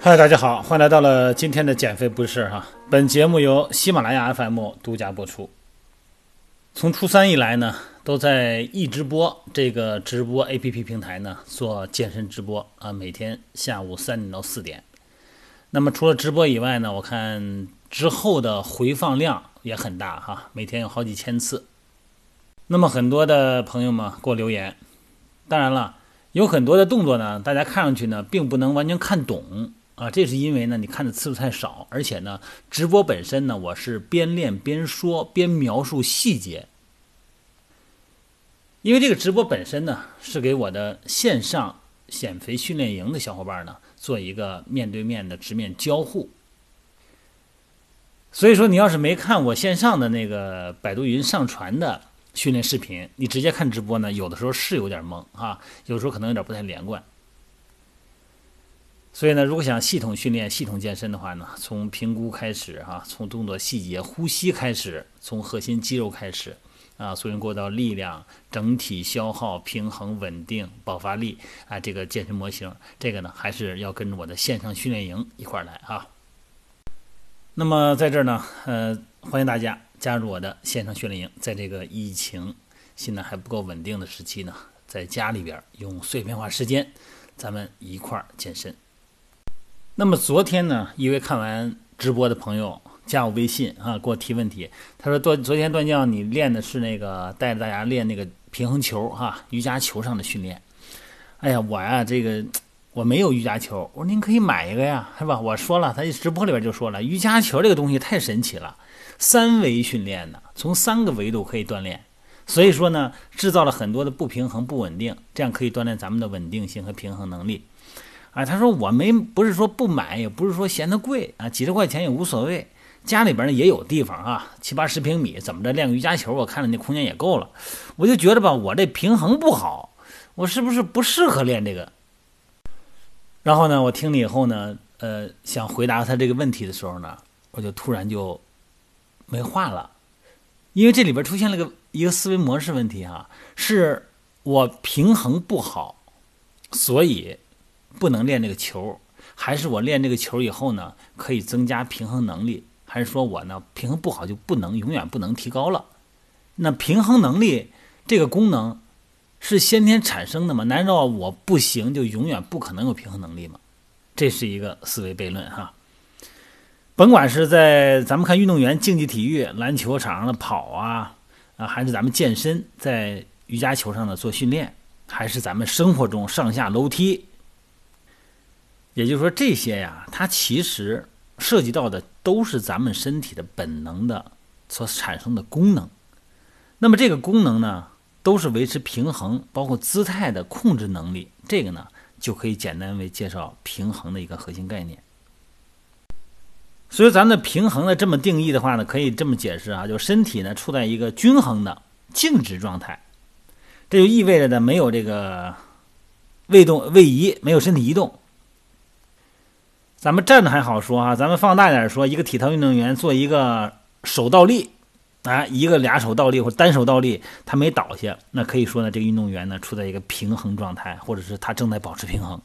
嗨，大家好，欢迎来到了今天的减肥不是哈。本节目由喜马拉雅 FM 独家播出。从初三以来呢，都在易直播这个直播 APP 平台呢做健身直播啊，每天下午三点到四点。那么除了直播以外呢，我看之后的回放量也很大哈，每天有好几千次。那么很多的朋友们给我留言，当然了，有很多的动作呢，大家看上去呢并不能完全看懂。啊，这是因为呢，你看的次数太少，而且呢，直播本身呢，我是边练边说，边描述细节。因为这个直播本身呢，是给我的线上减肥训练营的小伙伴呢，做一个面对面的直面交互。所以说，你要是没看我线上的那个百度云上传的训练视频，你直接看直播呢，有的时候是有点懵啊，有时候可能有点不太连贯。所以呢，如果想系统训练、系统健身的话呢，从评估开始哈，从动作细节、呼吸开始，从核心肌肉开始，啊，所以过到力量、整体消耗、平衡、稳定、爆发力啊，这个健身模型，这个呢还是要跟着我的线上训练营一块儿来啊。那么在这儿呢，呃，欢迎大家加入我的线上训练营，在这个疫情现在还不够稳定的时期呢，在家里边用碎片化时间，咱们一块儿健身。那么昨天呢，一位看完直播的朋友加我微信啊，给我提问题。他说：“段昨天段教你练的是那个带着大家练那个平衡球哈，瑜伽球上的训练。”哎呀，我呀这个我没有瑜伽球。我说您可以买一个呀，是吧？我说了，他直播里边就说了，瑜伽球这个东西太神奇了，三维训练呢，从三个维度可以锻炼。所以说呢，制造了很多的不平衡、不稳定，这样可以锻炼咱们的稳定性和平衡能力。啊，他说我没不是说不买，也不是说嫌它贵啊，几十块钱也无所谓。家里边呢也有地方啊，七八十平米，怎么着练个瑜伽球，我看着那空间也够了。我就觉得吧，我这平衡不好，我是不是不适合练这个？然后呢，我听了以后呢，呃，想回答他这个问题的时候呢，我就突然就没话了，因为这里边出现了个一个思维模式问题哈，是我平衡不好，所以。不能练这个球，还是我练这个球以后呢，可以增加平衡能力？还是说我呢平衡不好就不能永远不能提高了？那平衡能力这个功能是先天产生的吗？难道我不行就永远不可能有平衡能力吗？这是一个思维悖论哈。甭管是在咱们看运动员竞技体育篮球场上的跑啊啊，还是咱们健身在瑜伽球上的做训练，还是咱们生活中上下楼梯。也就是说，这些呀，它其实涉及到的都是咱们身体的本能的所产生的功能。那么这个功能呢，都是维持平衡，包括姿态的控制能力。这个呢，就可以简单为介绍平衡的一个核心概念。所以，咱们的平衡的这么定义的话呢，可以这么解释啊，就身体呢处在一个均衡的静止状态，这就意味着呢没有这个位动位移，没有身体移动。咱们站着还好说啊，咱们放大点说，一个体操运动员做一个手倒立，啊，一个俩手倒立或单手倒立，他没倒下，那可以说呢，这个运动员呢处在一个平衡状态，或者是他正在保持平衡。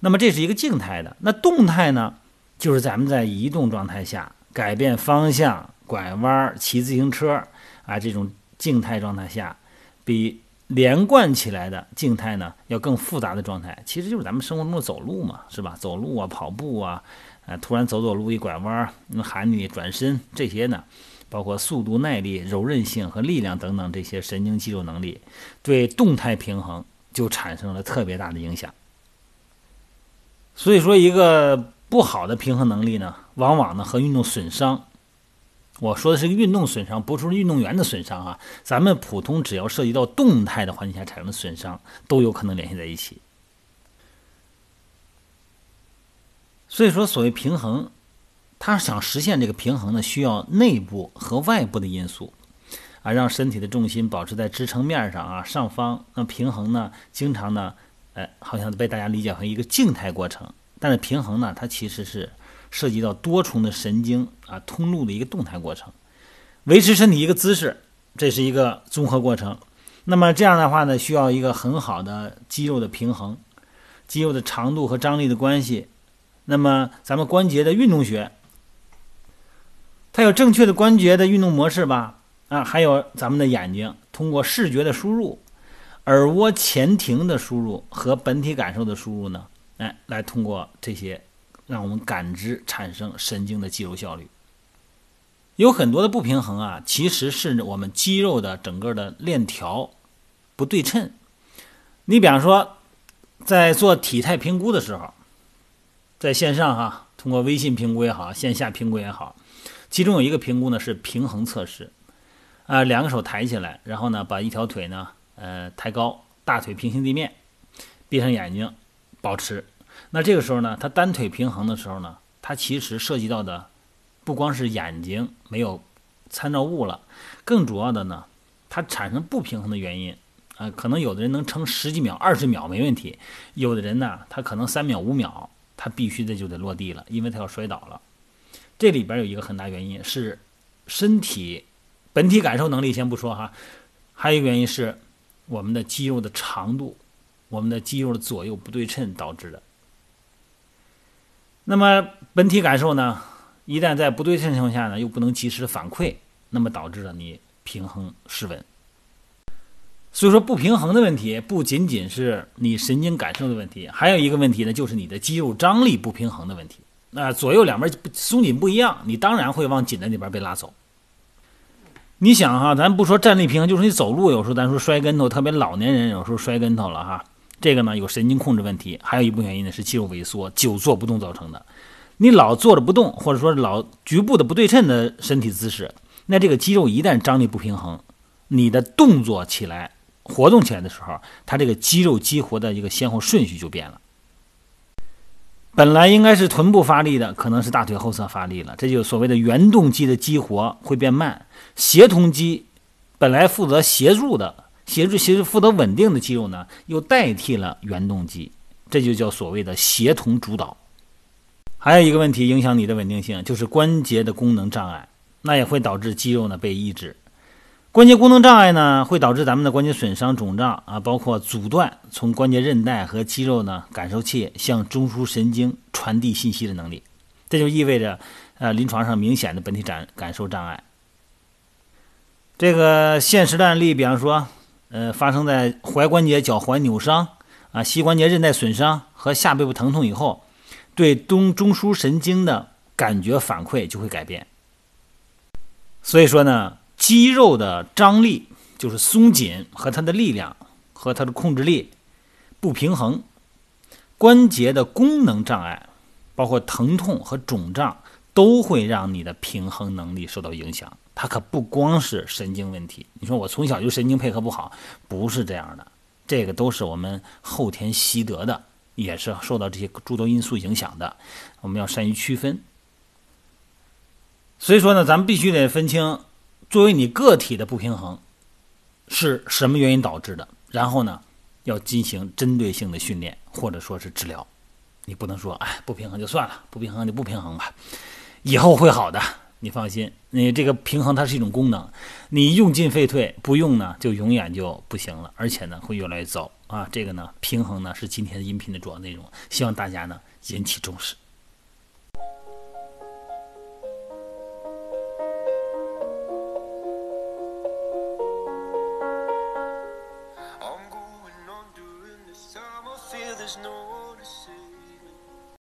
那么这是一个静态的，那动态呢，就是咱们在移动状态下改变方向、拐弯、骑自行车啊，这种静态状态下，比。连贯起来的静态呢，要更复杂的状态，其实就是咱们生活中的走路嘛，是吧？走路啊，跑步啊，呃，突然走走路一拐弯，那喊你转身这些呢，包括速度、耐力、柔韧性和力量等等这些神经肌肉能力，对动态平衡就产生了特别大的影响。所以说，一个不好的平衡能力呢，往往呢和运动损伤。我说的是运动损伤，不是运动员的损伤啊。咱们普通只要涉及到动态的环境下产生的损伤，都有可能联系在一起。所以说，所谓平衡，他想实现这个平衡呢，需要内部和外部的因素啊，让身体的重心保持在支撑面上啊，上方。那平衡呢，经常呢，哎，好像被大家理解成一个静态过程，但是平衡呢，它其实是。涉及到多重的神经啊通路的一个动态过程，维持身体一个姿势，这是一个综合过程。那么这样的话呢，需要一个很好的肌肉的平衡，肌肉的长度和张力的关系。那么咱们关节的运动学，它有正确的关节的运动模式吧？啊，还有咱们的眼睛通过视觉的输入、耳蜗前庭的输入和本体感受的输入呢，哎，来通过这些，让我们感知产生神经的肌肉效率。有很多的不平衡啊，其实是我们肌肉的整个的链条不对称。你比方说，在做体态评估的时候。在线上哈，通过微信评估也好，线下评估也好，其中有一个评估呢是平衡测试，啊，两个手抬起来，然后呢把一条腿呢呃抬高，大腿平行地面，闭上眼睛，保持。那这个时候呢，他单腿平衡的时候呢，他其实涉及到的不光是眼睛没有参照物了，更主要的呢，它产生不平衡的原因啊，可能有的人能撑十几秒、二十秒没问题，有的人呢他可能三秒、五秒。他必须的就得落地了，因为他要摔倒了。这里边有一个很大原因是身体本体感受能力先不说哈，还有一个原因是我们的肌肉的长度，我们的肌肉的左右不对称导致的。那么本体感受呢，一旦在不对称情况下呢，又不能及时的反馈，那么导致了你平衡失稳。所以说不平衡的问题不仅仅是你神经感受的问题，还有一个问题呢，就是你的肌肉张力不平衡的问题。那左右两边松紧不一样，你当然会往紧的那边被拉走。你想哈，咱不说站立平衡，就是你走路有时候咱说摔跟头，特别老年人有时候摔跟头了哈，这个呢有神经控制问题，还有一部分原因呢是肌肉萎缩、久坐不动造成的。你老坐着不动，或者说老局部的不对称的身体姿势，那这个肌肉一旦张力不平衡，你的动作起来。活动起来的时候，它这个肌肉激活的一个先后顺序就变了。本来应该是臀部发力的，可能是大腿后侧发力了，这就所谓的原动肌的激活会变慢。协同肌本来负责协助的、协助、协助负责稳定的肌肉呢，又代替了原动机，这就叫所谓的协同主导。还有一个问题影响你的稳定性，就是关节的功能障碍，那也会导致肌肉呢被抑制。关节功能障碍呢，会导致咱们的关节损伤、肿胀啊，包括阻断从关节韧带和肌肉呢感受器向中枢神经传递信息的能力。这就意味着，呃，临床上明显的本体感感受障碍。这个现实的案例，比方说，呃，发生在踝关节脚踝扭伤啊、膝关节韧带损伤和下背部疼痛以后，对中中枢神经的感觉反馈就会改变。所以说呢。肌肉的张力就是松紧和它的力量和它的控制力不平衡，关节的功能障碍，包括疼痛和肿胀，都会让你的平衡能力受到影响。它可不光是神经问题。你说我从小就神经配合不好，不是这样的，这个都是我们后天习得的，也是受到这些诸多因素影响的。我们要善于区分。所以说呢，咱们必须得分清。作为你个体的不平衡是什么原因导致的？然后呢，要进行针对性的训练或者说是治疗。你不能说哎不平衡就算了，不平衡就不平衡吧，以后会好的。你放心，你这个平衡它是一种功能，你用进废退，不用呢就永远就不行了，而且呢会越来越糟啊。这个呢平衡呢是今天的音频的主要内容，希望大家呢引起重视。